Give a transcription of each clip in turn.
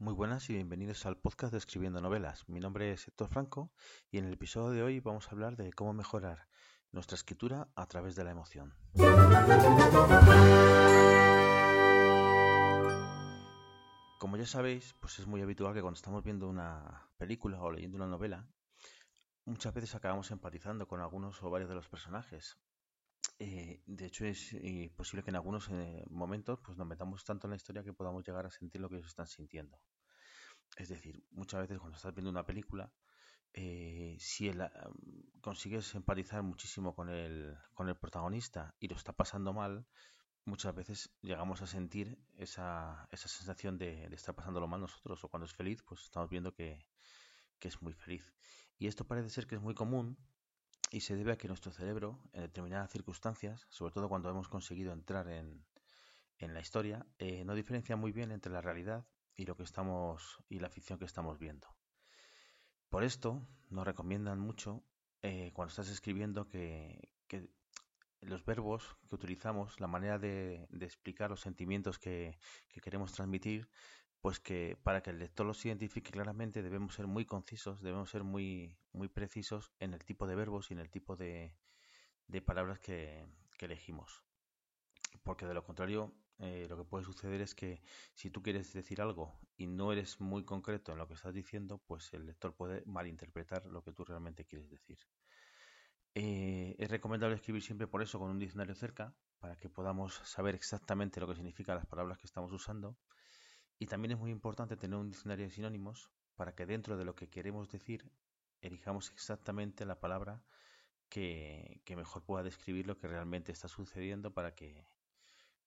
Muy buenas y bienvenidos al podcast de Escribiendo Novelas. Mi nombre es Héctor Franco y en el episodio de hoy vamos a hablar de cómo mejorar nuestra escritura a través de la emoción. Como ya sabéis, pues es muy habitual que cuando estamos viendo una película o leyendo una novela, muchas veces acabamos empatizando con algunos o varios de los personajes. Eh, de hecho, es eh, posible que en algunos eh, momentos pues, nos metamos tanto en la historia que podamos llegar a sentir lo que ellos están sintiendo. Es decir, muchas veces cuando estás viendo una película, si el, consigues empatizar muchísimo con el, con el protagonista y lo está pasando mal, muchas veces llegamos a sentir esa, esa sensación de, de, estar pasándolo mal nosotros, o cuando es feliz, pues estamos viendo que, que es muy feliz. Y esto parece ser que es muy común y se debe a que nuestro cerebro, en determinadas circunstancias, sobre todo cuando hemos conseguido entrar en, en la historia, eh, no diferencia muy bien entre la realidad y lo que estamos y la ficción que estamos viendo. Por esto nos recomiendan mucho eh, cuando estás escribiendo que, que, los verbos que utilizamos, la manera de, de explicar los sentimientos que, que, queremos transmitir, pues que para que el lector los identifique claramente debemos ser muy concisos, debemos ser muy, muy precisos en el tipo de verbos y en el tipo de, de palabras que, que, elegimos. Porque de lo contrario, eh, lo que puede suceder es que si tú quieres decir algo y no eres muy concreto en lo que estás diciendo, pues el lector puede malinterpretar lo que tú realmente quieres decir. Eh, es recomendable escribir siempre por eso con un diccionario cerca, para que podamos saber exactamente lo que significan las palabras que estamos usando y también es muy importante tener un diccionario de sinónimos para que dentro de lo que queremos decir elijamos exactamente la palabra que, que, mejor pueda describir lo que realmente está sucediendo para que,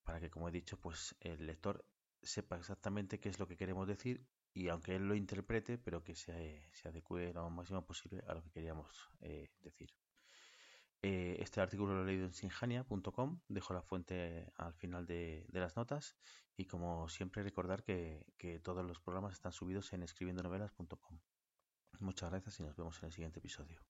para que, como he dicho, pues el lector sepa exactamente qué es lo que queremos decir y aunque él lo interprete, pero que se, se adecue lo máximo posible a lo que queríamos eh, decir. Eh, este artículo lo he leído en sinjania.com, dejo la fuente al final de, las notas y como siempre recordar que, que todos los programas están subidos en escribiendonovelas.com. Muchas gracias y nos vemos en el siguiente episodio.